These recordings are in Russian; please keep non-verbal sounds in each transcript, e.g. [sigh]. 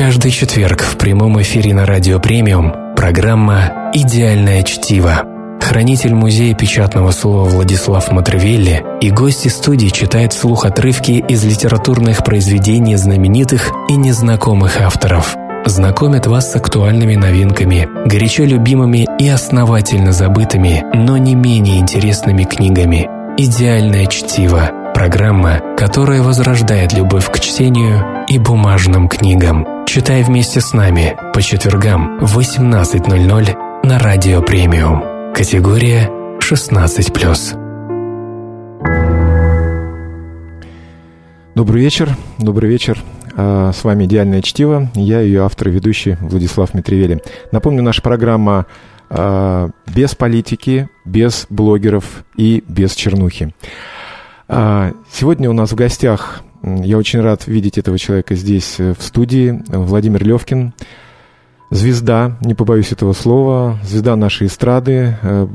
Каждый четверг в прямом эфире на Радио Премиум программа «Идеальное чтиво». Хранитель музея печатного слова Владислав Матревелли и гости студии читают вслух отрывки из литературных произведений знаменитых и незнакомых авторов. Знакомят вас с актуальными новинками, горячо любимыми и основательно забытыми, но не менее интересными книгами. «Идеальное чтиво» – программа, которая возрождает любовь к чтению и бумажным книгам. Читай вместе с нами по четвергам в 18.00 на Радио Премиум. Категория 16+. Добрый вечер, добрый вечер. А, с вами «Идеальное чтиво». Я ее автор и ведущий Владислав Митревели. Напомню, наша программа без политики, без блогеров и без чернухи. А, сегодня у нас в гостях, я очень рад видеть этого человека здесь э, в студии, Владимир Левкин, звезда, не побоюсь этого слова, звезда нашей эстрады, э,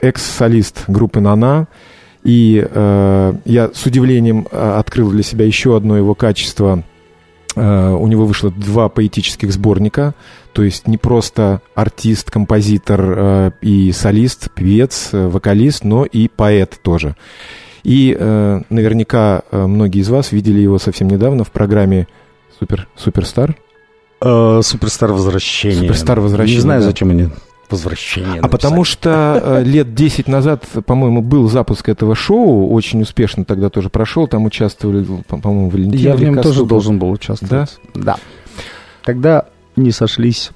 экс-солист группы «Нана». И э, я с удивлением э, открыл для себя еще одно его качество. Э, у него вышло два поэтических сборника, то есть не просто артист, композитор э, и солист, певец, э, вокалист, но и поэт тоже. И наверняка многие из вас видели его совсем недавно в программе Супер, Суперстар. Суперстар возвращение. Суперстар возвращение. Не знаю, да. зачем они возвращение. А потому что э, лет 10 назад, по-моему, был запуск этого шоу, очень успешно тогда тоже прошел, там участвовали, по-моему, Валентин. Я в нем тоже должен был участвовать. Да? Да. Тогда не сошлись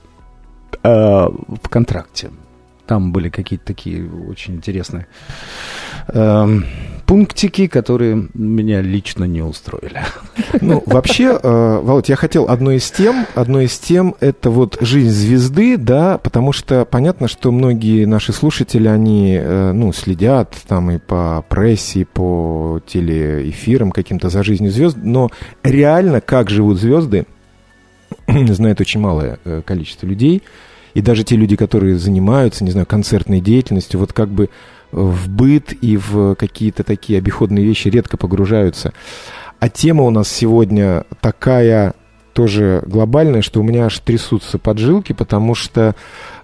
э, в контракте. Там были какие-то такие очень интересные э, пунктики, которые меня лично не устроили. Ну, вообще, э, Володь, я хотел одной из тем, одной из тем это вот жизнь звезды, да, потому что понятно, что многие наши слушатели, они, э, ну, следят там и по прессе, и по телеэфирам каким-то за жизнью звезд, но реально, как живут звезды, [clears throat] знает очень малое э, количество людей, и даже те люди, которые занимаются, не знаю, концертной деятельностью, вот как бы в быт и в какие-то такие обиходные вещи редко погружаются. А тема у нас сегодня такая тоже глобальная, что у меня аж трясутся поджилки, потому что,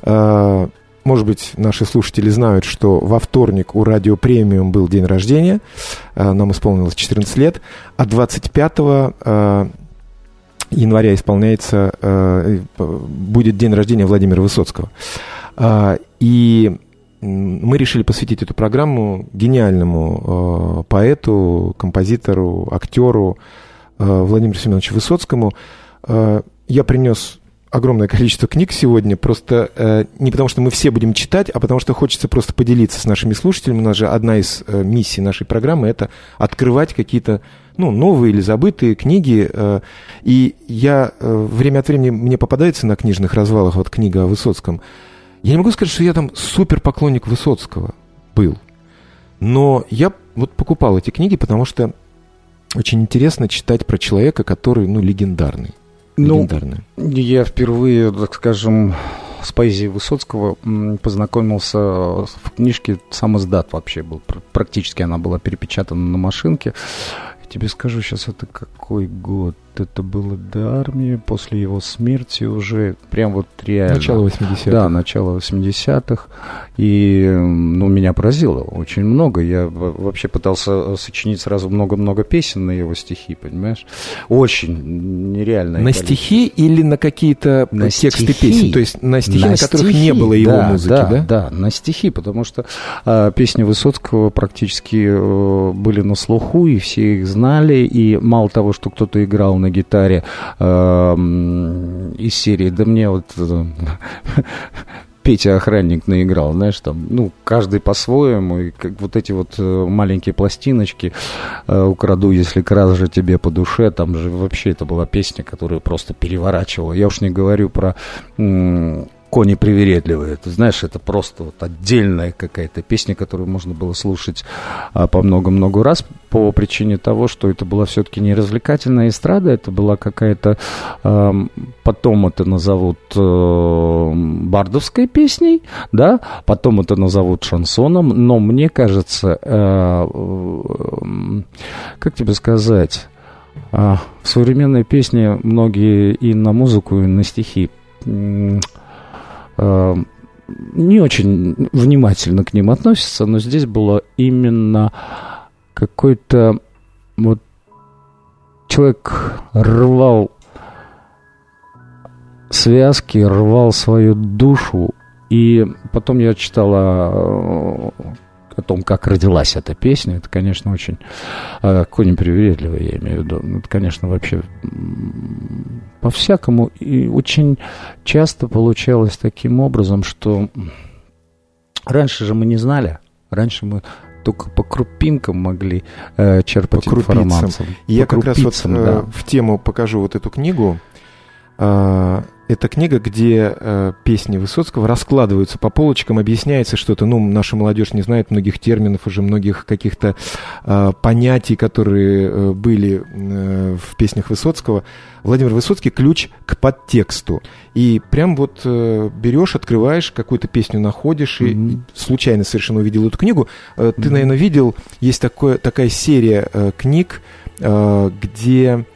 э, может быть, наши слушатели знают, что во вторник у Радио Премиум был день рождения, э, нам исполнилось 14 лет, а 25 э, января исполняется, э, будет день рождения Владимира Высоцкого. Э, и мы решили посвятить эту программу гениальному э, поэту, композитору, актеру э, Владимиру Семеновичу Высоцкому. Э, я принес огромное количество книг сегодня, просто э, не потому, что мы все будем читать, а потому что хочется просто поделиться с нашими слушателями. У нас же одна из э, миссий нашей программы – это открывать какие-то ну, новые или забытые книги. Э, и я э, время от времени мне попадается на книжных развалах вот книга о Высоцком – я не могу сказать, что я там супер поклонник Высоцкого был. Но я вот покупал эти книги, потому что очень интересно читать про человека, который, ну, легендарный. Ну, легендарный. я впервые, так скажем, с поэзией Высоцкого познакомился в книжке «Сам издат» вообще был. Практически она была перепечатана на машинке. Я тебе скажу сейчас, это какой год? Это было до армии, после его смерти уже прям вот реально. Начало 80-х. Да, начало 80-х. И, ну, меня поразило очень много. Я вообще пытался э, сочинить сразу много-много песен на его стихи, понимаешь? Очень нереально. На стихи или на какие-то на тексты стихи. песен? То есть на стихи, на, на которых стихи. не было его да, музыки, да? Да, да, на стихи, потому что а, песни Высоцкого практически а, были на слуху, и все их знали, и мало того, что кто-то играл на гитаре э, из серии, да мне вот э, [laughs] Петя охранник наиграл, знаешь, там, ну, каждый по-своему, и как вот эти вот э, маленькие пластиночки э, украду, если кража тебе по душе, там же вообще это была песня, которую просто переворачивала. Я уж не говорю про кони привередливые. Ты знаешь, это просто вот отдельная какая-то песня, которую можно было слушать а, по много-много раз по причине того, что это была все-таки не развлекательная эстрада, это была какая-то, э, потом это назовут э, бардовской песней, да, потом это назовут шансоном, но мне кажется, э, э, как тебе сказать, А, в современной песне многие и на музыку, и на стихи а, не очень внимательно к ним относятся, но здесь было именно какой-то вот человек рвал связки, рвал свою душу. И потом я читала о том, как родилась эта песня, это, конечно, очень э, конем привередливо, я имею в виду. Ну, это, конечно, вообще по-всякому. И очень часто получалось таким образом, что раньше же мы не знали, раньше мы только по крупинкам могли э, черпать по информацию. И я как раз вот э, да. в тему покажу вот эту книгу. Это книга, где э, песни Высоцкого раскладываются по полочкам, объясняется что-то. Ну, наша молодежь не знает многих терминов, уже многих каких-то э, понятий, которые э, были э, в песнях Высоцкого. Владимир Высоцкий ключ к подтексту. И прям вот э, берешь, открываешь, какую-то песню находишь, mm-hmm. и случайно совершенно увидел эту книгу. Э, ты, mm-hmm. наверное, видел, есть такое, такая серия э, книг, э, где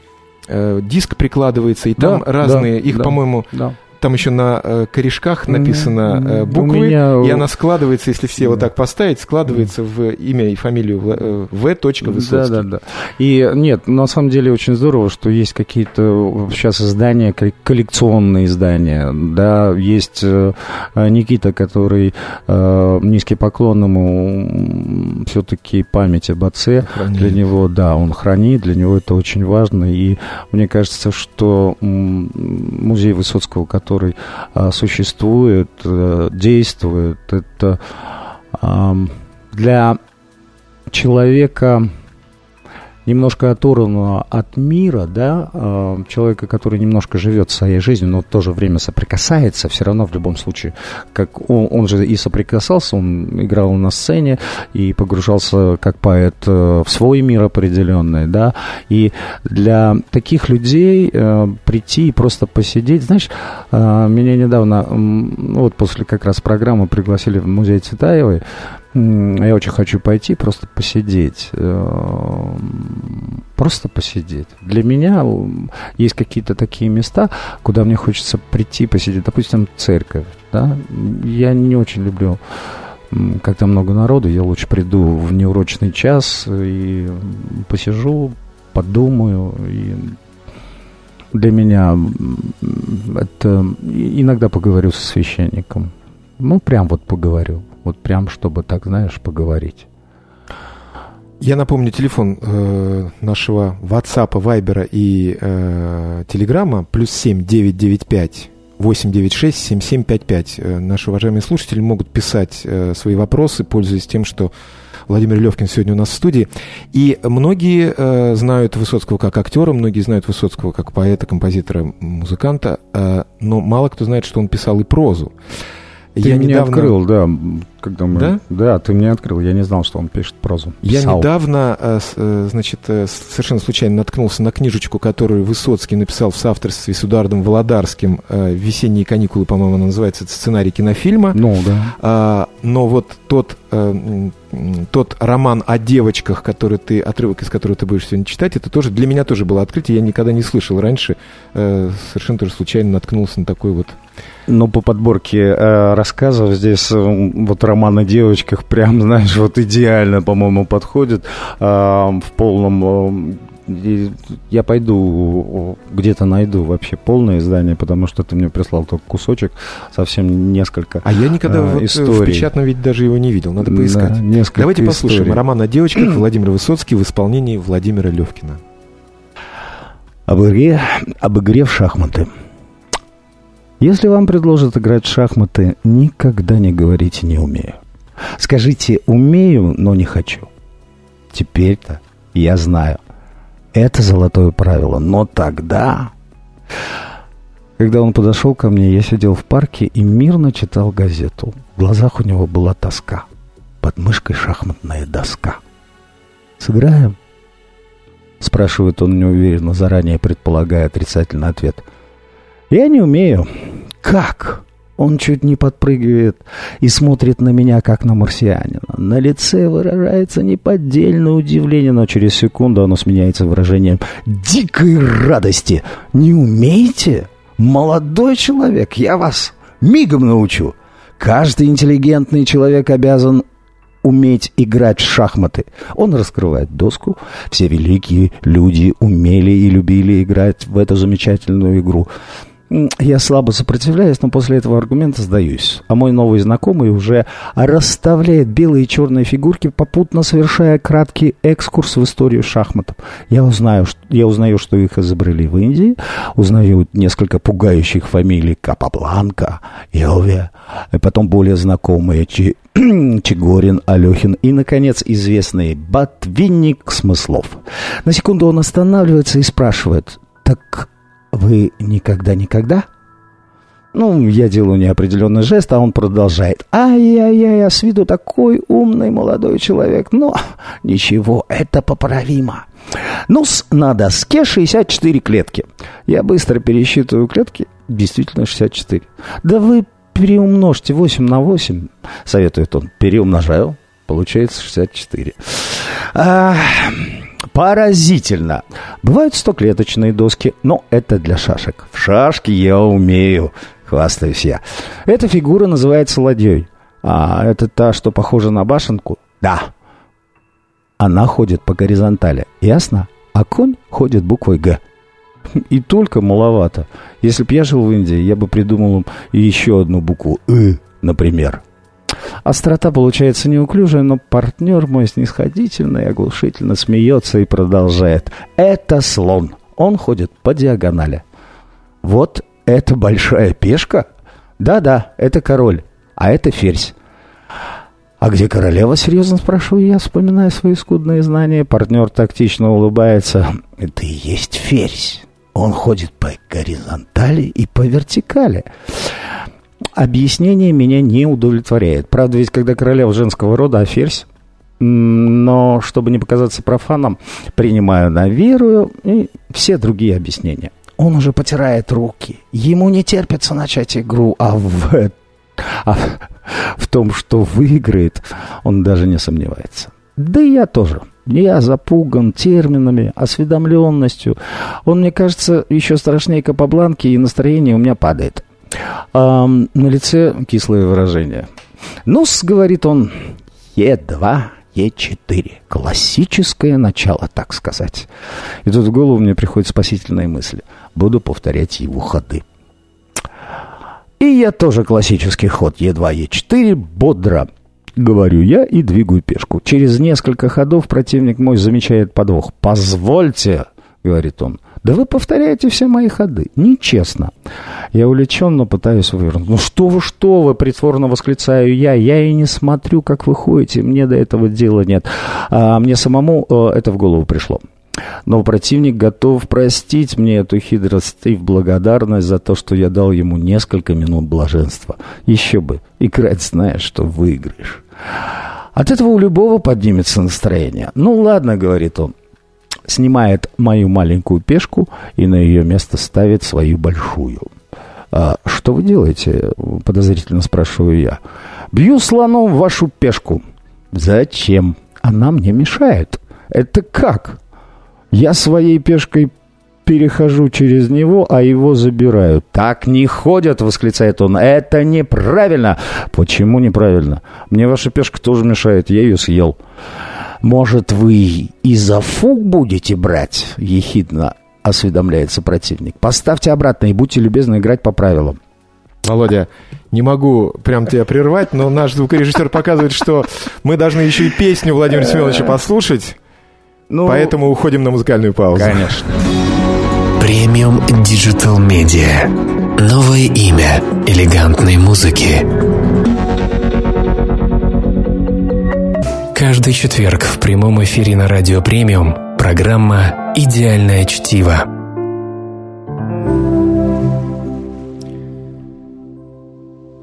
э, диск прикладывается, и там да, разные, да, их, да, по-моему, да там еще на э, корешках написано э, буквы, меня... и она складывается, если все вот так поставить, складывается в имя и фамилию э, В. Высоцкий. Да, да, да. И нет, на самом деле очень здорово, что есть какие-то сейчас издания, коллекционные издания, да, есть э, Никита, который э, низкий поклон ему все-таки память об отце хранит. для него, да, он хранит, для него это очень важно, и мне кажется, что музей Высоцкого, который который а, существует, а, действует. Это а, для человека немножко оторванного от мира, да, э, человека, который немножко живет своей жизнью, но в то же время соприкасается, все равно в любом случае, как он, он же и соприкасался, он играл на сцене и погружался как поэт э, в свой мир определенный, да, и для таких людей э, прийти и просто посидеть, знаешь, меня недавно, вот после как раз программы пригласили в музей Цветаевой, я очень хочу пойти, просто посидеть. Э, просто посидеть. Для меня есть какие-то такие места, куда мне хочется прийти, посидеть. Допустим, церковь. Да? Я не очень люблю когда много народу, я лучше приду в неурочный час и посижу, подумаю. И для меня это иногда поговорю со священником. Ну, прям вот поговорю. Вот прям, чтобы так, знаешь, поговорить. Я напомню телефон э, нашего WhatsApp, Viber и э, Telegram плюс 7 995 896 7755. Э, наши уважаемые слушатели могут писать э, свои вопросы, пользуясь тем, что Владимир Левкин сегодня у нас в студии. И многие э, знают Высоцкого как актера, многие знают Высоцкого как поэта, композитора, музыканта, э, но мало кто знает, что он писал и прозу. Ты я мне недавно... открыл, да, когда мы... Да? Да, ты мне открыл, я не знал, что он пишет прозу. Писал. Я недавно, э, э, значит, э, совершенно случайно наткнулся на книжечку, которую Высоцкий написал в соавторстве с Эдуардом Володарским «Весенние каникулы», по-моему, она называется, это сценарий кинофильма. Ну, да. А, но вот тот, тот роман о девочках, который ты, отрывок из которого ты будешь сегодня читать, это тоже для меня тоже было открытие, я никогда не слышал раньше, совершенно тоже случайно наткнулся на такой вот ну, по подборке э, рассказов здесь э, вот роман о девочках прям, [laughs] знаешь, вот идеально, по-моему, подходит э, в полном... Э, я пойду где-то найду вообще полное издание, потому что ты мне прислал только кусочек, совсем несколько А я никогда э, вот э, историй. в печатном виде даже его не видел, надо поискать. Да, Давайте историй. послушаем роман о девочках [clears throat] Владимира Высоцкий в исполнении Владимира Левкина. Об игре, об игре в шахматы. Если вам предложат играть в шахматы, никогда не говорите «не умею». Скажите «умею, но не хочу». Теперь-то я знаю. Это золотое правило. Но тогда... Когда он подошел ко мне, я сидел в парке и мирно читал газету. В глазах у него была тоска. Под мышкой шахматная доска. «Сыграем?» Спрашивает он неуверенно, заранее предполагая отрицательный ответ – я не умею. Как? Он чуть не подпрыгивает и смотрит на меня, как на марсианина. На лице выражается неподдельное удивление, но через секунду оно сменяется выражением дикой радости. «Не умеете? Молодой человек, я вас мигом научу!» Каждый интеллигентный человек обязан уметь играть в шахматы. Он раскрывает доску. Все великие люди умели и любили играть в эту замечательную игру. Я слабо сопротивляюсь, но после этого аргумента сдаюсь. А мой новый знакомый уже расставляет белые и черные фигурки, попутно совершая краткий экскурс в историю шахматов. Я узнаю, я узнаю, что их изобрели в Индии, узнаю несколько пугающих фамилий Капабланка, Йове, и потом более знакомые Чи, [clears throat] Чигорин, Алехин и, наконец, известный Батвинник Смыслов. На секунду он останавливается и спрашивает, так вы никогда-никогда? Ну, я делаю неопределенный жест, а он продолжает. Ай-яй-яй, а с виду такой умный молодой человек. Но ничего, это поправимо. ну на доске 64 клетки. Я быстро пересчитываю клетки. Действительно 64. Да вы переумножьте 8 на 8, советует он. Переумножаю. Получается 64. А, Поразительно. Бывают стоклеточные доски, но это для шашек. В шашки я умею, хвастаюсь я. Эта фигура называется ладьей. А это та, что похожа на башенку? Да. Она ходит по горизонтали. Ясно? А конь ходит буквой «Г». И только маловато. Если бы я жил в Индии, я бы придумал еще одну букву «ы», например. Острота получается неуклюжая, но партнер мой снисходительно и оглушительно смеется и продолжает. Это слон. Он ходит по диагонали. Вот это большая пешка? Да-да, это король, а это ферзь. «А где королева?» — серьезно спрашиваю я, вспоминая свои скудные знания. Партнер тактично улыбается. «Это и есть ферзь. Он ходит по горизонтали и по вертикали. Объяснение меня не удовлетворяет. Правда, ведь когда королева женского рода, а ферзь, но чтобы не показаться профаном, принимаю на веру и все другие объяснения. Он уже потирает руки. Ему не терпится начать игру, а в, а в том, что выиграет, он даже не сомневается. Да и я тоже. Я запуган терминами, осведомленностью. Он, мне кажется, еще страшнее Капабланки, и настроение у меня падает. А, на лице кислое выражение. ну говорит он, Е2, Е4. Классическое начало, так сказать. И тут в голову мне приходит спасительная мысль. Буду повторять его ходы. И я тоже классический ход Е2, Е4 бодро говорю я и двигаю пешку. Через несколько ходов противник мой замечает подвох. «Позвольте», — говорит он, да вы повторяете все мои ходы. Нечестно. Я увлеченно пытаюсь вывернуть. Ну что вы, что вы, притворно восклицаю я. Я и не смотрю, как вы ходите. Мне до этого дела нет. А мне самому э, это в голову пришло. Но противник готов простить мне эту хитрость и в благодарность за то, что я дал ему несколько минут блаженства. Еще бы, играть знаешь, что выиграешь. От этого у любого поднимется настроение. Ну ладно, говорит он, снимает мою маленькую пешку и на ее место ставит свою большую. «А что вы делаете?» – подозрительно спрашиваю я. «Бью слоном вашу пешку». «Зачем? Она мне мешает». «Это как?» «Я своей пешкой перехожу через него, а его забираю. «Так не ходят!» — восклицает он. «Это неправильно!» «Почему неправильно? Мне ваша пешка тоже мешает, я ее съел». «Может, вы и за фуг будете брать?» — ехидно осведомляется противник. «Поставьте обратно и будьте любезны играть по правилам». Володя, не могу прям тебя прервать, но наш звукорежиссер показывает, что мы должны еще и песню Владимира Семеновича послушать. Ну, поэтому уходим на музыкальную паузу. Конечно. Премиум Digital Media. Новое имя элегантной музыки. Каждый четверг в прямом эфире на Радио Премиум программа «Идеальное чтиво».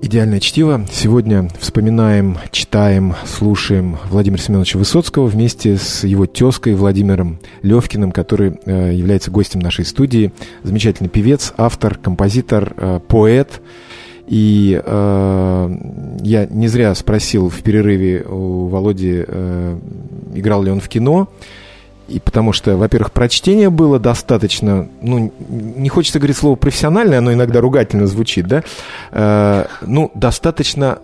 «Идеальное чтиво». Сегодня вспоминаем, читаем, слушаем Владимира Семеновича Высоцкого вместе с его тезкой Владимиром Левкиным, который э, является гостем нашей студии. Замечательный певец, автор, композитор, э, поэт – И э, я не зря спросил в перерыве у Володи, э, играл ли он в кино. И потому что, во-первых, прочтение было достаточно, ну, не хочется говорить слово профессиональное, оно иногда ругательно звучит, да, э, ну, достаточно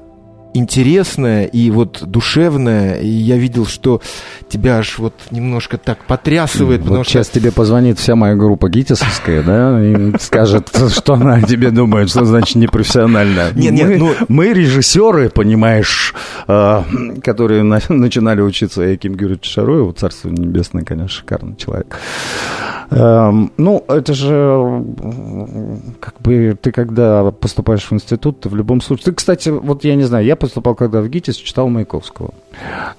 интересная и вот душевная. И я видел, что тебя аж вот немножко так потрясывает. Вот сейчас что... тебе позвонит вся моя группа гитисовская, да, и скажет, что она о тебе думает, что значит непрофессионально. Нет, нет, ну... Мы режиссеры, понимаешь, а, которые начинали учиться Яким Гюрьевич Шароеву, Царство Небесное, конечно, шикарный человек. Эм, ну, это же как бы ты когда поступаешь в институт, ты в любом случае... Ты, кстати, вот я не знаю, я поступал когда в ГИТИС, читал Маяковского.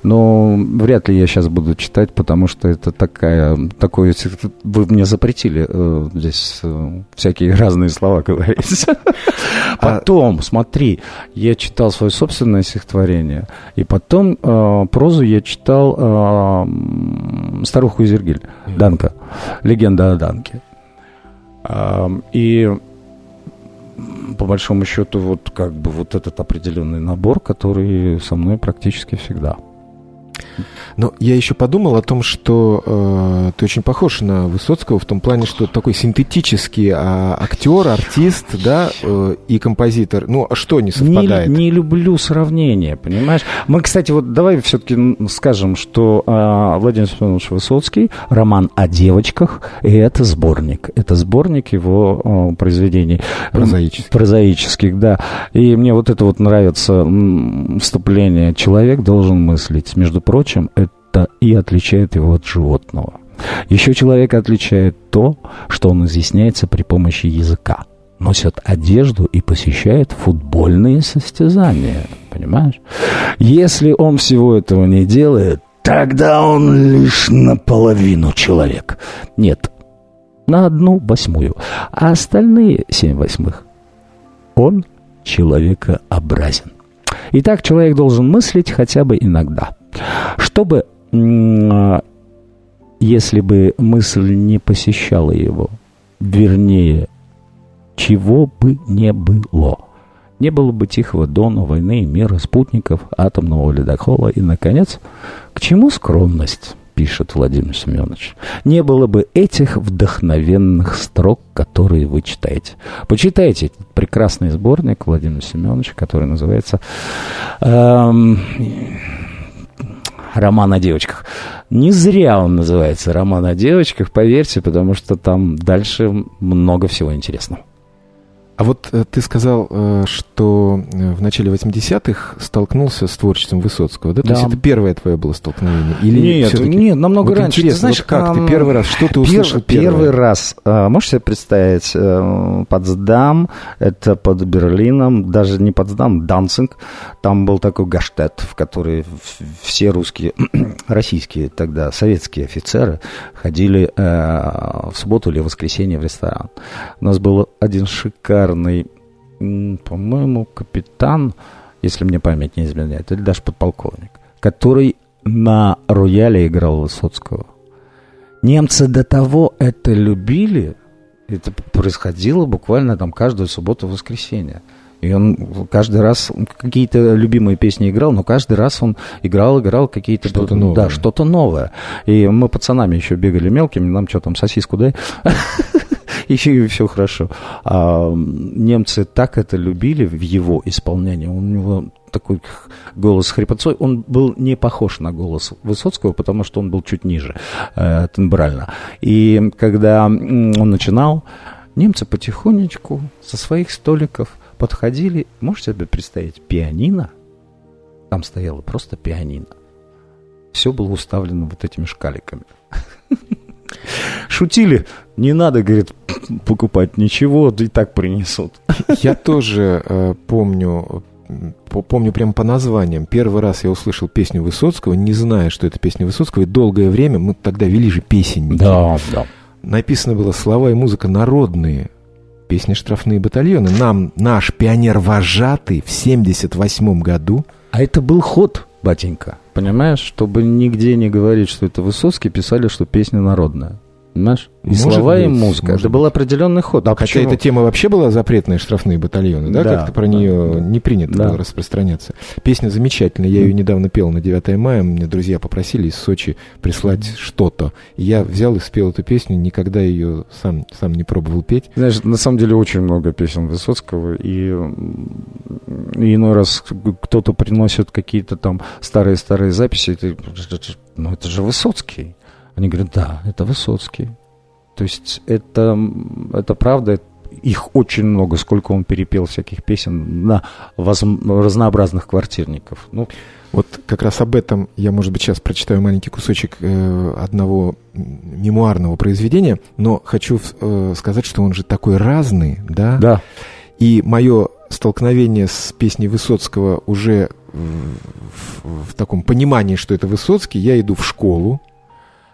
Но вряд ли я сейчас буду читать, потому что это такая... Такое, вы мне запретили э, здесь э, всякие разные слова говорить. [laughs] Потом, смотри, я читал свое собственное стихотворение, и потом э, прозу я читал э, «Старуху Изергиль» Данка легенда о Данке. И по большому счету вот как бы вот этот определенный набор, который со мной практически всегда. Но я еще подумал о том, что э, ты очень похож на Высоцкого в том плане, что такой синтетический а, актер, артист, да, э, и композитор. Ну, а что не совпадает? Не, не люблю сравнения, понимаешь? Мы, кстати, вот давай все-таки скажем, что э, Владимир Семенович Высоцкий, роман о девочках, и это сборник. Это сборник его э, произведений. Прозаических. Прозаических, да. И мне вот это вот нравится вступление. Человек должен мыслить. Между прочим, это и отличает его от животного. Еще человека отличает то, что он изъясняется при помощи языка носит одежду и посещает футбольные состязания. Понимаешь? Если он всего этого не делает, тогда он лишь наполовину человек. Нет, на одну восьмую. А остальные семь восьмых он человекообразен. Итак, человек должен мыслить хотя бы иногда. Чтобы, если бы мысль не посещала его, вернее, чего бы не было. Не было бы Тихого Дона, войны и мира, спутников, атомного ледокола и, наконец, к чему скромность? пишет Владимир Семенович. Не было бы этих вдохновенных строк, которые вы читаете. Почитайте прекрасный сборник Владимира Семеновича, который называется эм, роман о девочках. Не зря он называется роман о девочках, поверьте, потому что там дальше много всего интересного. А вот э, ты сказал, э, что э, в начале 80-х столкнулся с творчеством Высоцкого, да? да? То есть это первое твое было столкновение? Или нет, нет, намного вот раньше. Интересно, ты знаешь, вот как ты первый раз, что ты услышал первый? Первый раз, можешь себе представить, Потсдам, это под Берлином, даже не Потсдам, Данцинг, там был такой гаштет, в который все русские, [clears throat] российские тогда, советские офицеры ходили в субботу или воскресенье в ресторан. У нас был один шикарный шикарный, по-моему, капитан, если мне память не изменяет, или даже подполковник, который на рояле играл Высоцкого. Немцы до того это любили, это происходило буквально там каждую субботу-воскресенье. И он каждый раз какие-то любимые песни играл, но каждый раз он играл, играл какие-то... Что-то новое. Да, что-то новое. И мы пацанами еще бегали мелкими, нам что там, сосиску дай? [laughs] [laughs] и все хорошо. А немцы так это любили в его исполнении. У него такой голос хрипотцой, он был не похож на голос Высоцкого, потому что он был чуть ниже э, тембрально. И когда он начинал, немцы потихонечку со своих столиков подходили, можете себе представить, пианино, там стояло просто пианино. Все было уставлено вот этими шкаликами. [laughs] Шутили, не надо, говорит, покупать ничего, и так принесут. Я тоже э, помню, помню прямо по названиям. Первый раз я услышал песню Высоцкого, не зная, что это песня Высоцкого, и долгое время, мы тогда вели же песенники. Да, да. Написано было слова и музыка народные, песни «Штрафные батальоны». Нам наш пионер-вожатый в 78 году... А это был ход, батенька, понимаешь? Чтобы нигде не говорить, что это Высоцкий, писали, что песня народная. Понимаешь? И Может слова, быть, и музыка. может Это был определенный ход. А Хотя почему? эта тема вообще была запретная, штрафные батальоны, да? Да, Как-то про да, нее да. не принято Да. было распространяться. Песня замечательная, я ее недавно пел на 9 мая, мне друзья попросили из Сочи прислать что-то. И я взял и спел эту песню, никогда ее сам, сам не пробовал петь. Знаешь, на самом деле очень много песен Высоцкого, и, и иной раз кто-то приносит какие-то там старые-старые записи, и ты, ну это же Высоцкий. Они говорят, да, это Высоцкий. То есть это, это правда, их очень много, сколько он перепел всяких песен на возм- разнообразных квартирников. Ну, Вот как раз об этом я, может быть, сейчас прочитаю маленький кусочек э, одного мемуарного произведения, но хочу э, сказать, что он же такой разный, да? да. И мое столкновение с песней Высоцкого уже в, в- в таком понимании, что это Высоцкий, я иду в школу,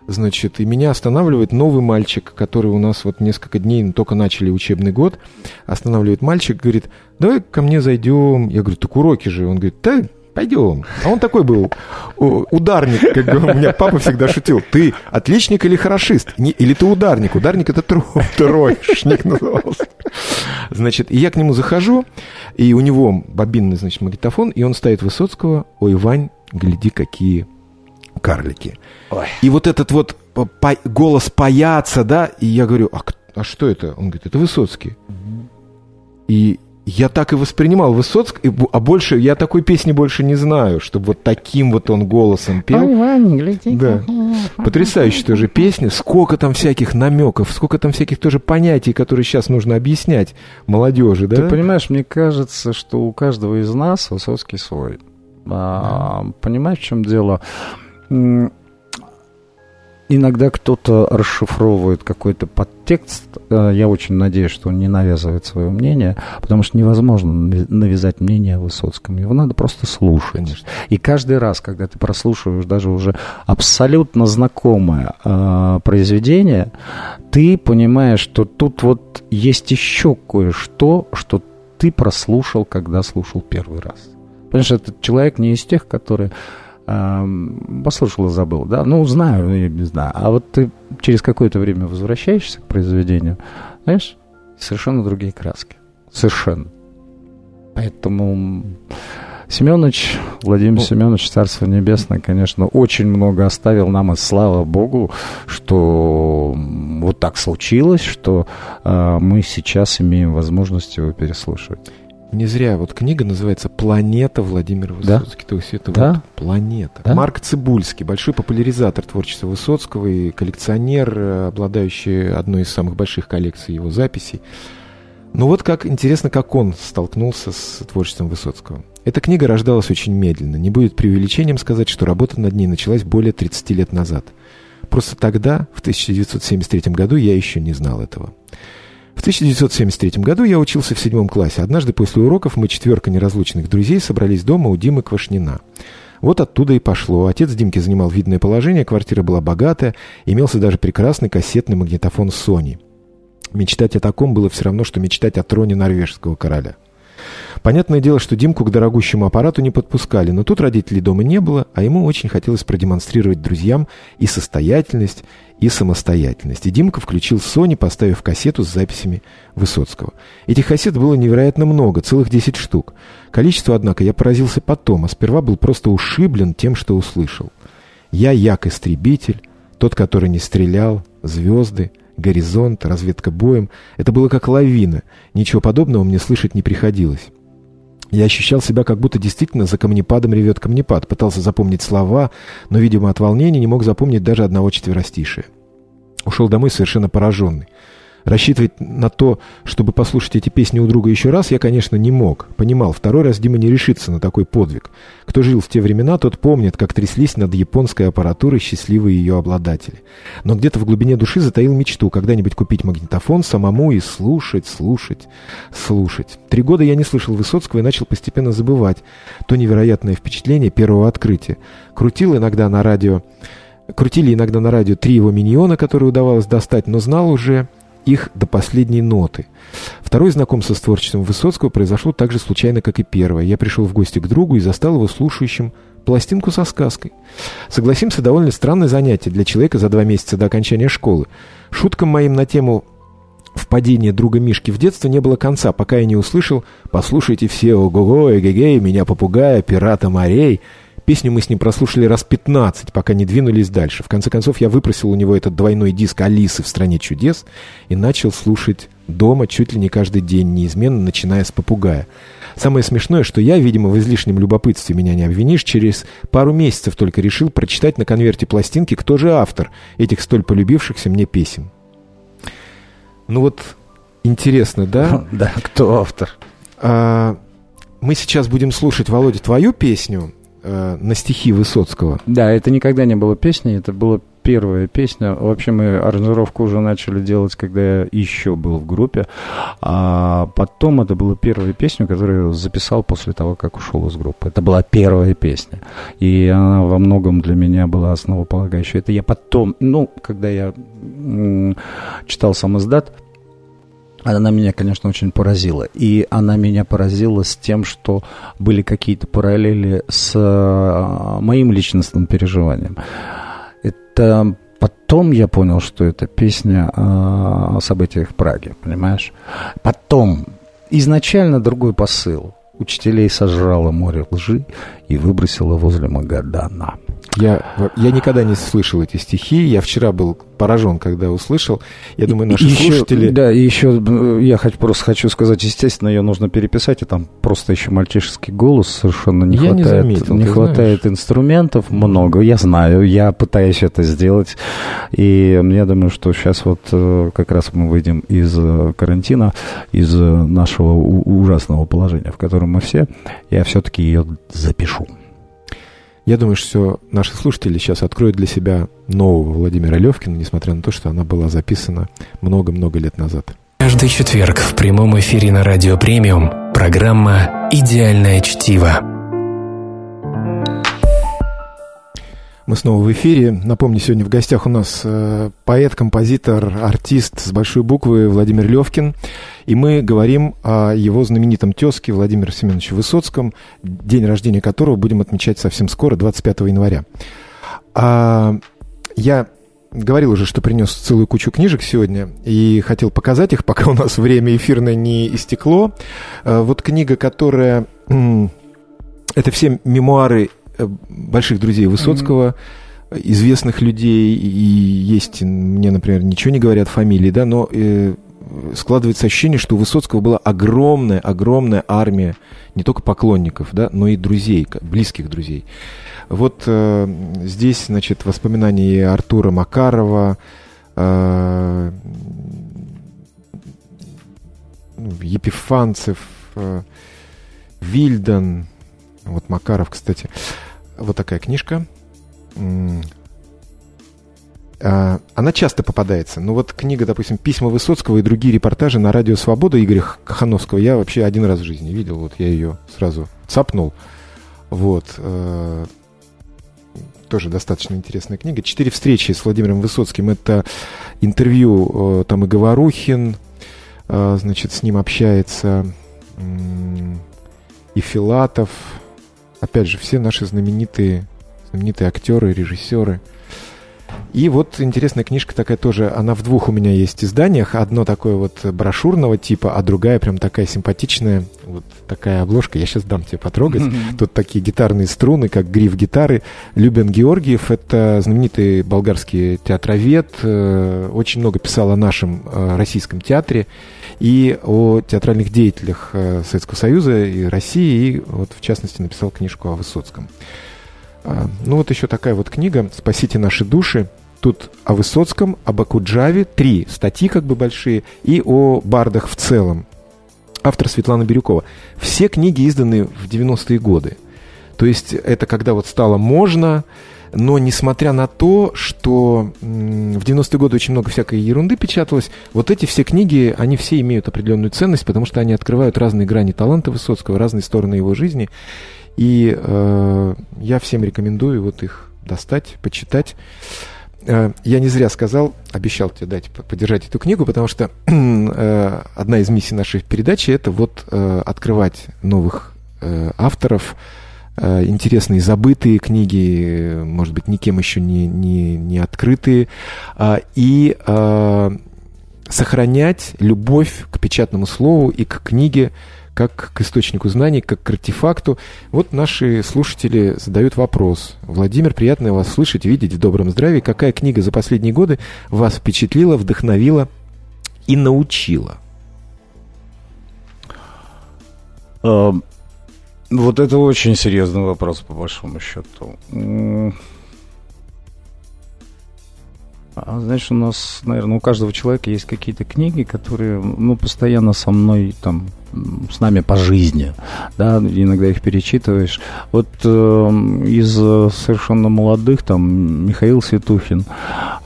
значит, и меня останавливает новый мальчик, который у нас вот несколько дней только начали учебный год, останавливает мальчик, говорит, давай ко мне зайдем. Я говорю, так уроки же. Он говорит, да, пойдем. А он такой был ударник, как бы у меня папа всегда шутил. Ты отличник или хорошист? Или ты ударник? Ударник это тро- троечник назывался. Значит, и я к нему захожу, и у него бобинный, значит, магнитофон, и он ставит Высоцкого, ой, Вань, гляди, какие карлики. Ой. И вот этот вот по- голос паяться, да, и я говорю, а, а что это? Он говорит, это Высоцкий. И я так и воспринимал Высоцкий, а больше, я такой песни больше не знаю, чтобы вот таким вот он голосом пел. Да. Потрясающая тоже песня. Сколько там всяких намеков, сколько там всяких тоже понятий, которые сейчас нужно объяснять молодежи, да? Ты понимаешь, мне кажется, что у каждого из нас Высоцкий свой. А, Понимаешь, в чем дело? Иногда кто-то расшифровывает какой-то подтекст. Э, Я очень надеюсь, что он не навязывает свое мнение, потому что невозможно навязать мнение о Высоцком. Его надо просто слушать. Конечно. И каждый раз, когда ты прослушиваешь даже уже абсолютно знакомое э, произведение, ты понимаешь, что тут вот есть еще кое-что, что ты прослушал, когда слушал первый раз. Понимаешь, этот человек не из тех, которые послушал и забыл, да, ну, знаю, я не знаю. А вот ты через какое-то время возвращаешься к произведению, знаешь, совершенно другие краски. Совершенно. Поэтому Семенович, Владимир Ну, Семенович, Царство Небесное, конечно, очень много оставил нам, и слава Богу, что вот так случилось, что э, мы сейчас имеем возможность его переслушивать. Не зря. Вот книга называется «Планета Владимира Да. Высоцкий». То есть это Да. вот планета. Да. Марк Цибульский, большой популяризатор творчества Высоцкого и коллекционер, э, обладающий одной из самых больших коллекций его записей. Ну вот как интересно, как он столкнулся с творчеством Высоцкого. Эта книга рождалась очень медленно. Не будет преувеличением сказать, что работа над ней началась более 30 лет назад. Просто тогда, в 1973 году, я еще не знал этого. В 1973 году я учился в седьмом классе. Однажды после уроков мы, четверка неразлучных друзей, собрались дома у Димы Квашнина. Вот оттуда и пошло. Отец Димки занимал видное положение, квартира была богатая, имелся даже прекрасный кассетный магнитофон Sony. Мечтать о таком было все равно, что мечтать о троне норвежского короля. Понятное дело, что Димку к дорогущему аппарату не подпускали, но тут родителей дома не было, а ему очень хотелось продемонстрировать друзьям и состоятельность, и самостоятельность. И Димка включил Sony, поставив кассету с записями Высоцкого. Этих кассет было невероятно много, целых 10 штук. Количество, однако, я поразился потом, а сперва был просто ушиблен тем, что услышал. Я як-истребитель, тот, который не стрелял, звезды, горизонт, разведка боем. Это было как лавина. Ничего подобного мне слышать не приходилось. Я ощущал себя, как будто действительно за камнепадом ревет камнепад. Пытался запомнить слова, но, видимо, от волнения не мог запомнить даже одного четверостишия. Ушел домой совершенно пораженный. Рассчитывать на то, чтобы послушать эти песни у друга еще раз, я, конечно, не мог. Понимал, второй раз Дима не решится на такой подвиг. Кто жил в те времена, тот помнит, как тряслись над японской аппаратурой счастливые ее обладатели. Но где-то в глубине души затаил мечту когда-нибудь купить магнитофон самому и слушать, слушать, слушать. Три года я не слышал Высоцкого и начал постепенно забывать то невероятное впечатление первого открытия. Крутил иногда на радио Крутили иногда на радио три его миньона, которые удавалось достать, но знал уже их до последней ноты. Второе знакомство с творчеством Высоцкого произошло так же случайно, как и первое. Я пришел в гости к другу и застал его слушающим пластинку со сказкой. Согласимся, довольно странное занятие для человека за два месяца до окончания школы. Шуткам моим на тему впадения друга Мишки в детство не было конца, пока я не услышал «Послушайте все, ого-го, эгегей, меня попугая, пирата морей». Песню мы с ним прослушали раз 15, пока не двинулись дальше. В конце концов, я выпросил у него этот двойной диск «Алисы в стране чудес» и начал слушать дома чуть ли не каждый день, неизменно начиная с попугая. Самое смешное, что я, видимо, в излишнем любопытстве меня не обвинишь, через пару месяцев только решил прочитать на конверте пластинки, кто же автор этих столь полюбившихся мне песен. Ну вот, интересно, да? [laughs] Да, кто автор? А, мы сейчас будем слушать, Володя, твою песню – э, на стихи Высоцкого. Да, это никогда не было песней, это была первая песня. Вообще мы аранжировку уже начали делать, когда я еще был в группе. А потом это была первая песня, которую я записал после того, как ушел из группы. Это была первая песня. И она во многом для меня была основополагающей. Это я потом, ну, когда я читал сам издат, она меня, конечно, очень поразила. И она меня поразила с тем, что были какие-то параллели с э, моим личностным переживанием. Это потом я понял, что это песня о событиях в Праге, понимаешь? Потом изначально другой посыл. Учителей сожрало море лжи и выбросило возле Магадана. Я, я никогда не слышал эти стихи. Я вчера был поражен, когда услышал. Я думаю, наши еще, слушатели... Да, и еще э, я хоть, просто хочу сказать, естественно, ее нужно переписать, и там просто еще мальчишеский голос совершенно не я хватает. Не, заметил, не хватает знаешь. инструментов много. Я знаю, я пытаюсь это сделать. И я думаю, что сейчас вот э, как раз мы выйдем из э, карантина, из нашего ужасного положения, в котором мы все. Я все-таки ее запишу. Я думаю, что наши слушатели сейчас откроют для себя нового Владимира Левкина, несмотря на то, что она была записана много-много лет назад. Каждый четверг в прямом эфире на Радио Премиум программа «Идеальное чтиво». Мы снова в эфире. Напомню, сегодня в гостях у нас э, поэт, композитор, артист с большой буквы Владимир Левкин. И мы говорим о его знаменитом тезке Владимире Семеновиче Высоцком, день рождения которого будем отмечать совсем скоро, 25 января. А я говорил уже, что принес целую кучу книжек сегодня и хотел показать их, [laughs] пока у нас время эфирное не истекло. А, вот книга, которая... Это все мемуары Э, больших друзей Высоцкого, mm-hmm. известных людей, и есть, мне, например, ничего не говорят фамилии, да, но э, складывается ощущение, что у Высоцкого была огромная, огромная армия не только поклонников, да, но и друзей, близких друзей. Вот э, здесь, значит, воспоминания Артура Макарова, э, ну, Епифанцев, э, Вильдан, вот Макаров, кстати. Вот такая книжка. А, она часто попадается. Ну вот книга, допустим, «Письма Высоцкого» и другие репортажи на радио «Свобода» Игоря Кахановского я вообще один раз в жизни видел. Вот я ее сразу цапнул. Вот. Э, тоже достаточно интересная книга. «Четыре встречи с Владимиром Высоцким» — это интервью, э, там и Говорухин, э, значит, с ним общается, и Филатов, опять же, все наши знаменитые, знаменитые актеры, режиссеры. И вот интересная книжка такая тоже, она в двух у меня есть изданиях. Одно такое вот брошюрного типа, а другая прям такая симпатичная, вот такая обложка. Я сейчас дам тебе потрогать. Mm-hmm. Тут такие гитарные струны, как гриф гитары. Любен Георгиев, это знаменитый болгарский театровед, э, очень много писал о нашем э, российском театре и о театральных деятелях э, Советского Союза и России, и вот в частности написал книжку о Высоцком. А, ну вот еще такая вот книга «Спасите наши души». Тут о Высоцком, об Акуджаве, три статьи как бы большие, и о бардах в целом. Автор Светлана Бирюкова. Все книги изданы в 90-е годы. То есть это когда вот стало можно, но несмотря на то, что в 90-е годы очень много всякой ерунды печаталось, вот эти все книги, они все имеют определенную ценность, потому что они открывают разные грани таланта Высоцкого, разные стороны его жизни. И э, я всем рекомендую вот их достать, почитать. э, я не зря сказал, обещал тебе дать поддержать эту книгу, потому что [clears throat] э, одна из миссий нашей передачи это вот э, открывать новых э, авторов, интересные забытые книги, может быть, никем еще не, не, не открытые, э, и э, сохранять любовь к печатному слову и к книге как к источнику знаний, как к артефакту. Вот наши слушатели задают вопрос. Владимир, приятно вас слышать, видеть в добром здравии. Какая книга за последние годы вас впечатлила, вдохновила и научила? Uh, вот это очень серьезный вопрос, по большому счету. А, знаешь, у нас, наверное, у каждого человека есть какие-то книги, которые, ну, постоянно со мной там, с нами по жизни, да, иногда их перечитываешь. Вот э, из совершенно молодых, там, Михаил Светухин,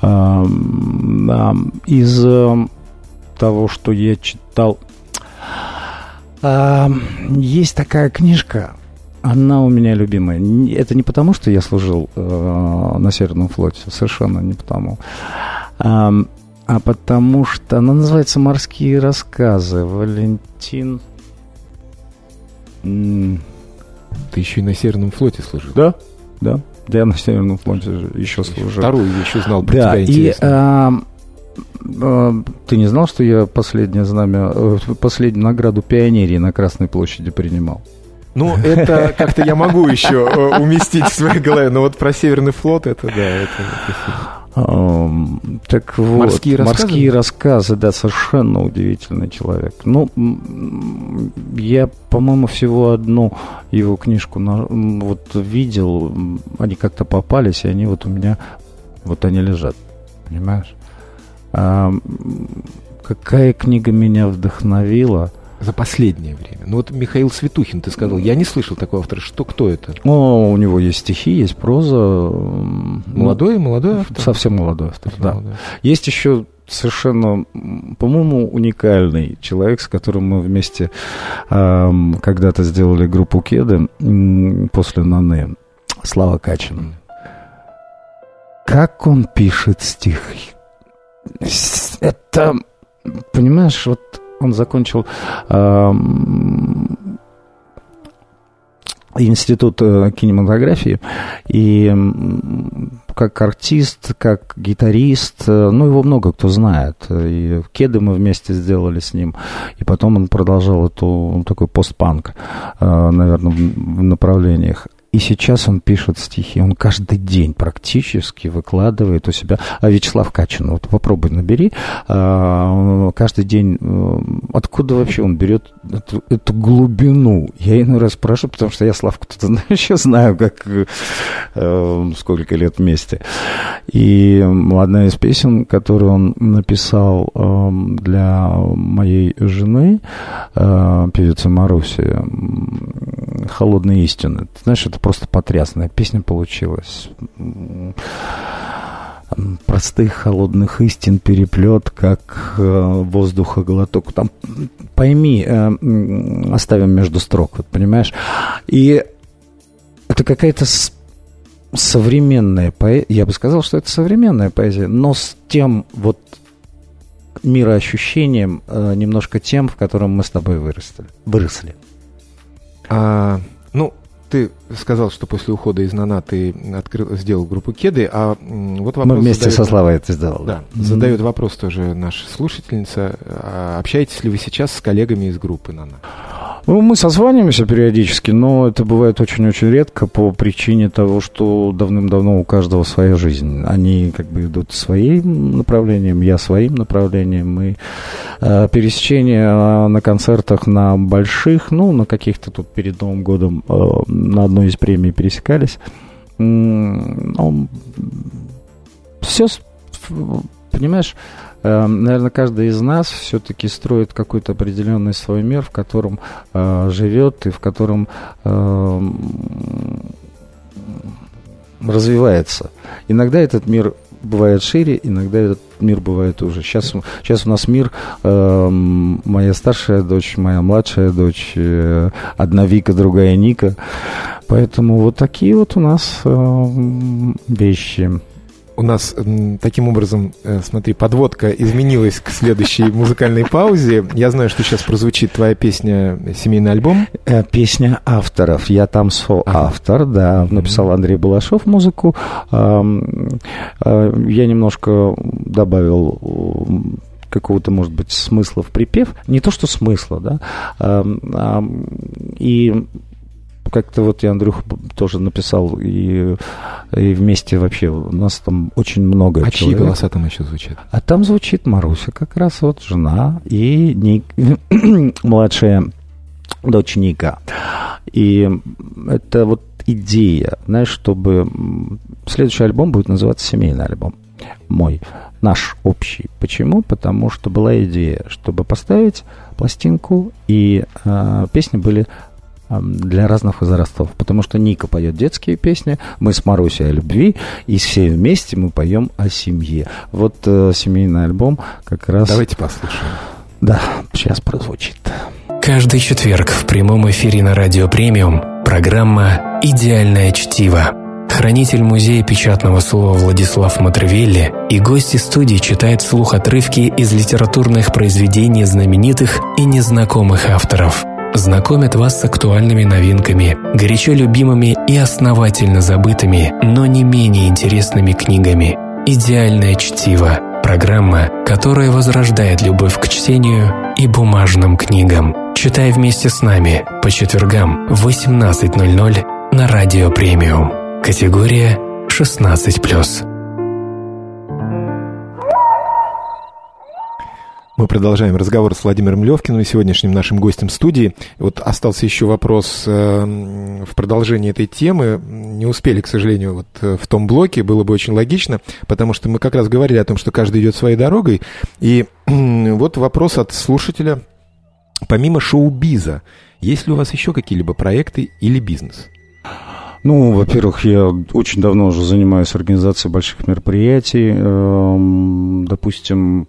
э, э, из э, того, что я читал, есть такая книжка, она у меня любимая. Это не потому, что я служил э, на Северном флоте, совершенно не потому. А, а потому что она называется «Морские рассказы». Валентин... Ты еще и на Северном флоте служил? Да, да. Я на Северном флоте еще служил. Вторую еще знал про да, тебя интересно. И, а, а, ты не знал, что я последнее знамя, э, последнюю награду пионерии на Красной площади принимал? Ну, это как-то я могу еще э, уместить в своей голове, но вот про Северный флот это, да, это... Так вот, морские рассказы? морские рассказы, да, совершенно удивительный человек. Ну, я, по-моему, всего одну его книжку вот видел, они как-то попались, и они вот у меня, вот они лежат, понимаешь? Какая книга меня вдохновила? за последнее время? Ну вот Михаил Светухин, ты сказал, я не слышал такого автора. Что, кто это? О, у него есть стихи, есть проза. Молодой, ну, молодой автор? Совсем молодой автор, совсем да. Молодой. Есть еще совершенно, по-моему, уникальный человек, с которым мы вместе э, когда-то сделали группу Кеды э, после Наны, Слава Качин. Как он пишет стихи? Это, понимаешь, вот он закончил э, институт кинематографии и как артист, как гитарист, э, ну, его много кто знает. И кеды мы вместе сделали с ним. И потом он продолжал эту такой постпанк, э, наверное, в направлениях. И сейчас он пишет стихи, он каждый день практически выкладывает у себя. А Вячеслав Качин, вот попробуй набери, а, каждый день, э, откуда вообще он берет эту, эту глубину? Я иной раз спрашиваю, потому что я Славку тут [laughs] еще знаю, как э, сколько лет вместе. И одна из песен, которую он написал э, для моей жены, певицы Маруси, «Холодные истины». Ты знаешь, это просто потрясная песня получилась. Простых холодных истин переплет, как э, воздуха глоток. Там, пойми, э, оставим между строк, вот, понимаешь? И это какая-то современная поэзия. Я бы сказал, что это современная поэзия, но с тем вот мироощущением, э, немножко тем, в котором мы с тобой выросли. выросли. А, ну, ты сказал, что после ухода из Нана ты открыл, сделал группу Кеды, а вот вопрос... Мы вместе задает, со Славой это сделал. Да, mm-hmm. задает вопрос тоже наша слушательница. А общаетесь ли вы сейчас с коллегами из группы Нана? Ну, мы созваниваемся периодически, но это бывает очень-очень редко по причине того, что давным-давно у каждого своя жизнь. Они как бы идут своим направлением, я своим направлением. И э, пересечение э, на концертах на больших, ну, на каких-то тут перед Новым годом э, на одной из премий пересекались. Ну, все, понимаешь, наверное, каждый из нас все-таки строит какой-то определенный свой мир, в котором э, живет и в котором э, развивается. Иногда этот мир бывает шире, иногда этот мир бывает уже. Сейчас, сейчас у нас мир, э, моя старшая дочь, моя младшая дочь, э, одна Вика, другая Ника. Поэтому вот такие вот у нас э, вещи. У нас таким образом, э, смотри, подводка изменилась к следующей музыкальной паузе. Я знаю, что сейчас прозвучит твоя песня «Семейный альбом». Э, песня авторов. Я там соавтор, да. Написал Андрей Балашов музыку. Я немножко добавил какого-то, может быть, смысла в припев. Не то, что смысла, да. И как-то вот я Андрюха тоже написал, и, и вместе вообще у нас там очень много А человек. чьи голоса там еще звучат? А там звучит Маруся, как раз вот жена и Ник, [coughs] младшая дочь Ника. И это вот идея, знаешь, чтобы следующий альбом будет называться «Семейный альбом» мой, наш общий. Почему? Потому что была идея, чтобы поставить пластинку, и э, песни были для разных возрастов, потому что Ника поет детские песни, мы с Марусей о любви, и все вместе мы поем о семье. Вот э, семейный альбом как раз... Давайте послушаем. Да, сейчас прозвучит. Каждый четверг в прямом эфире на Радио Премиум программа «Идеальное чтиво». Хранитель музея печатного слова Владислав Матревелли и гости студии читают вслух отрывки из литературных произведений знаменитых и незнакомых авторов – знакомят вас с актуальными новинками, горячо любимыми и основательно забытыми, но не менее интересными книгами. «Идеальное чтиво» – программа, которая возрождает любовь к чтению и бумажным книгам. Читай вместе с нами по четвергам в 18.00 на Радио Премиум. Категория 16+. Мы продолжаем разговор с Владимиром Левкиным, сегодняшним нашим гостем студии. Вот остался еще вопрос э, в продолжении этой темы. Не успели, к сожалению, вот э, в том блоке. Было бы очень логично, потому что мы как раз говорили о том, что каждый идет своей дорогой. И [clears throat] вот вопрос от слушателя. Помимо шоу-биза, есть ли у вас еще какие-либо проекты или бизнес? Ну, во-первых, я очень давно уже занимаюсь организацией больших мероприятий. Эм, допустим,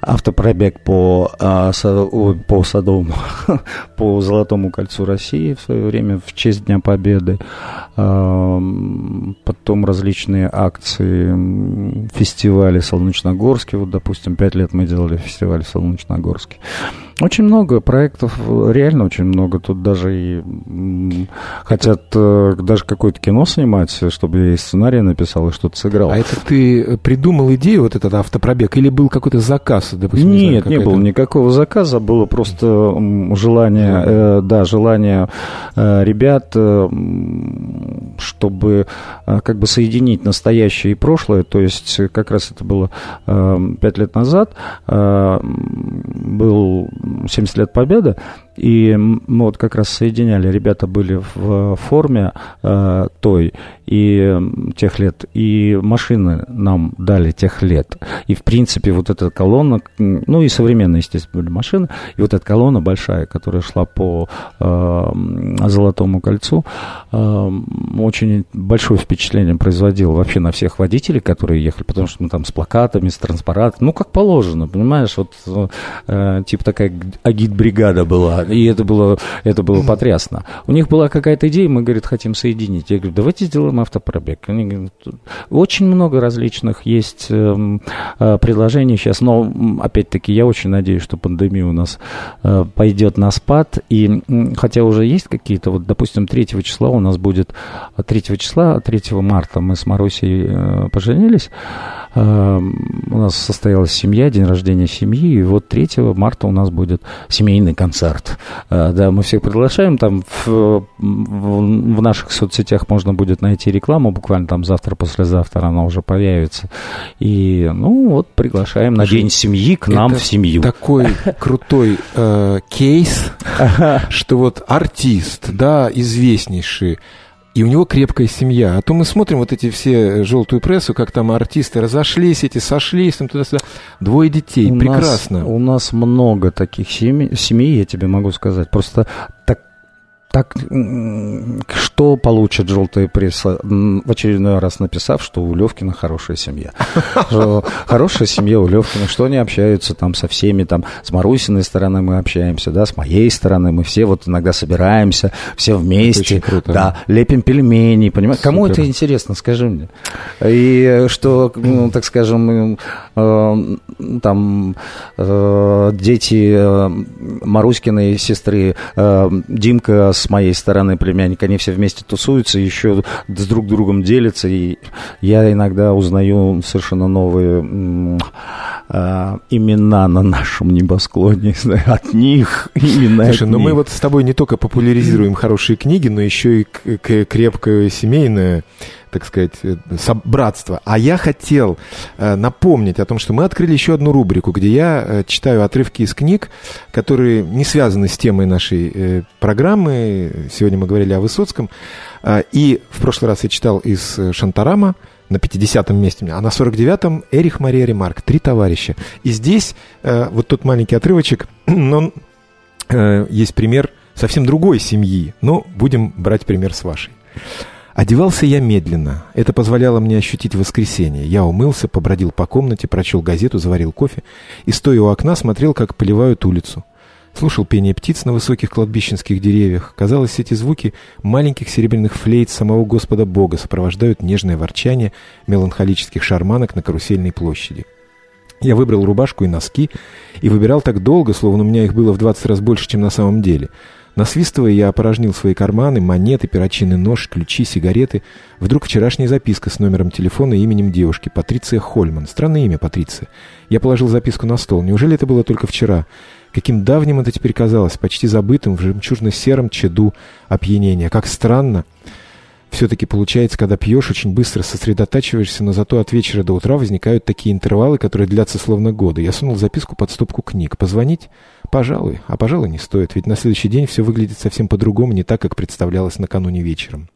автопробег по, а, по Садовому, [laughs] по Золотому кольцу России в свое время в честь Дня Победы. Потом различные акции, фестивали в Солнечногорске. Вот, допустим, пять лет мы делали фестиваль в Солнечногорске. Очень много проектов, реально очень много. Тут даже и хотят э, даже какое-то кино снимать, чтобы я и сценарий написал, и что-то сыграл. А это ты придумал идею, вот этот автопробег, или был какой-то заказ? Допустим, Нет, не, знаю, не было никакого заказа, было просто желание, э, да, желание э, ребят, э, чтобы э, как бы соединить настоящее и прошлое. То есть как раз это было э, пять лет назад. Э, был 70 лет Победы, и мы вот как раз соединяли, ребята были в форме э, той и тех лет, и машины нам дали тех лет. И, в принципе, вот эта колонна, ну и современные, естественно, были машины, и вот эта колонна большая, которая шла по э, Золотому кольцу, э, очень большое впечатление производила вообще на всех водителей, которые ехали, потому что мы там с плакатами, с транспарантами, ну, как положено, понимаешь, вот э, типа такая агит-бригада была и это было, это было потрясно. У них была какая-то идея, мы, говорит, хотим соединить. Я говорю, давайте сделаем автопробег. Они говорят, очень много различных есть э, э, предложений сейчас, но, опять-таки, я очень надеюсь, что пандемия у нас э, пойдет на спад, и хотя уже есть какие-то, вот, допустим, 3 числа у нас будет, 3 числа, 3 марта мы с Марусей э, поженились, э, у нас состоялась семья, день рождения семьи, и вот 3 марта у нас будет семейный концерт. Э, да, мы всех приглашаем, там в, в, наших соцсетях можно будет найти рекламу, буквально там завтра-послезавтра она уже появится. И, ну, вот приглашаем на День семьи к нам в семью. такой крутой э, кейс, что вот артист, да, известнейший, и у него крепкая семья. А то мы смотрим вот эти все желтую прессу, как там артисты разошлись, эти сошлись, там туда-сюда. Двое детей, у прекрасно. Нас, у нас много таких семей, семей, я тебе могу сказать. Просто так так что получит желтая пресса, в очередной раз написав, что у Левкина хорошая семья. [laughs] Хорошая семья у Левкина, что они общаются там со всеми, там, с Марусиной стороны мы общаемся, да, с моей стороны мы все вот иногда собираемся, все вместе, круто, да, лепим пельмени, понимаешь? Кому это интересно, скажи мне? И что, ну, так скажем, э, там э, дети э, Маруськиной сестры, Димка с моей стороны племянник, они все вместе тусуются, еще с друг другом делятся, и я иногда узнаю совершенно новые э, имена на нашем небосклоне, [laughs] от них именно Слушай, но ну мы вот с тобой не только популяризируем хорошие книги, но еще и крепкое семейное так сказать, э, братство. А я хотел э, напомнить о том, что мы открыли еще одну рубрику, где я э, читаю отрывки из книг, которые не связаны с темой нашей программы. Сегодня мы говорили о Высоцком. И в прошлый раз я читал из Шантарама, на 50-м месте, а на 49-м Эрих Мария Ремарк, «Три товарища». И здесь вот тот маленький отрывочек, [clears throat] но есть пример совсем другой семьи, но будем брать пример с вашей. Одевался я медленно. Это позволяло мне ощутить воскресенье. Я умылся, побродил по комнате, прочел газету, заварил кофе и, стоя у окна, смотрел, как поливают улицу. Слушал пение птиц на высоких кладбищенских деревьях. Казалось, эти звуки маленьких серебряных флейт самого Господа Бога сопровождают нежное ворчание меланхолических шарманок на карусельной площади. Я выбрал рубашку и носки и выбирал так долго, словно у меня их было в 20 раз больше, чем на самом деле — Насвистывая, я опорожнил свои карманы, монеты, перочинный нож, ключи, сигареты. Вдруг вчерашняя записка с номером телефона и именем девушки, Патриция Хольман. Странное имя, Патриция. Я положил записку на стол. Неужели это было только вчера? Каким давним это теперь казалось, почти забытым в жемчужно-сером чаду опьянения. Как странно. Все-таки получается, когда пьешь, очень быстро сосредотачиваешься, но зато от вечера до утра возникают такие интервалы, которые длятся словно годы. Я сунул записку под стопку книг. Позвонить? Пожалуй. А пожалуй, не стоит, ведь на следующий день все выглядит совсем по-другому, не так, как представлялось накануне вечером.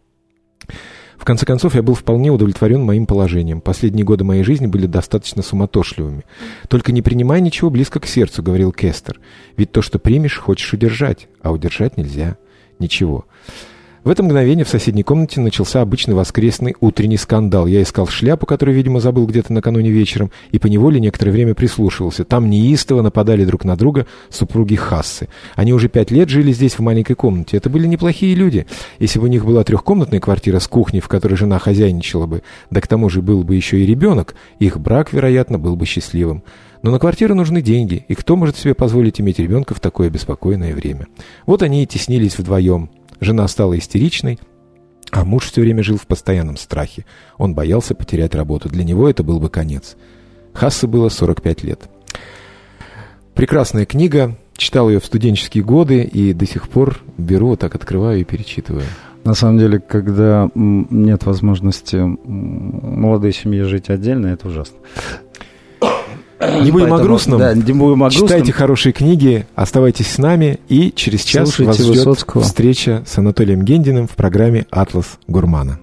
В конце концов, я был вполне удовлетворен моим положением. Последние годы моей жизни были достаточно суматошливыми. «Только не принимай ничего близко к сердцу», — говорил Кестер. «Ведь то, что примешь, хочешь удержать, а удержать нельзя. Ничего». В это мгновение в соседней комнате начался обычный воскресный утренний скандал. Я искал шляпу, которую, видимо, забыл где-то накануне вечером, и поневоле некоторое время прислушивался. Там неистово нападали друг на друга супруги Хассы. Они уже пять лет жили здесь в маленькой комнате. Это были неплохие люди. Если бы у них была трехкомнатная квартира с кухней, в которой жена хозяйничала бы, да к тому же был бы еще и ребенок, их брак, вероятно, был бы счастливым. Но на квартиру нужны деньги, и кто может себе позволить иметь ребенка в такое беспокойное время? Вот они и теснились вдвоем. Жена стала истеричной, а муж все время жил в постоянном страхе. Он боялся потерять работу. Для него это был бы конец. Хассе было 45 лет. Прекрасная книга. Читал ее в студенческие годы и до сих пор беру, так открываю и перечитываю. На самом деле, когда нет возможности молодой семье жить отдельно, это ужасно. Не будем Поэтому, о грустном. Да, не будем о грустном. Читайте хорошие книги, оставайтесь с нами, и через час Слушайте вас ждет Высоцкого. встреча с Анатолием Гендиным в программе «Атлас Гурмана».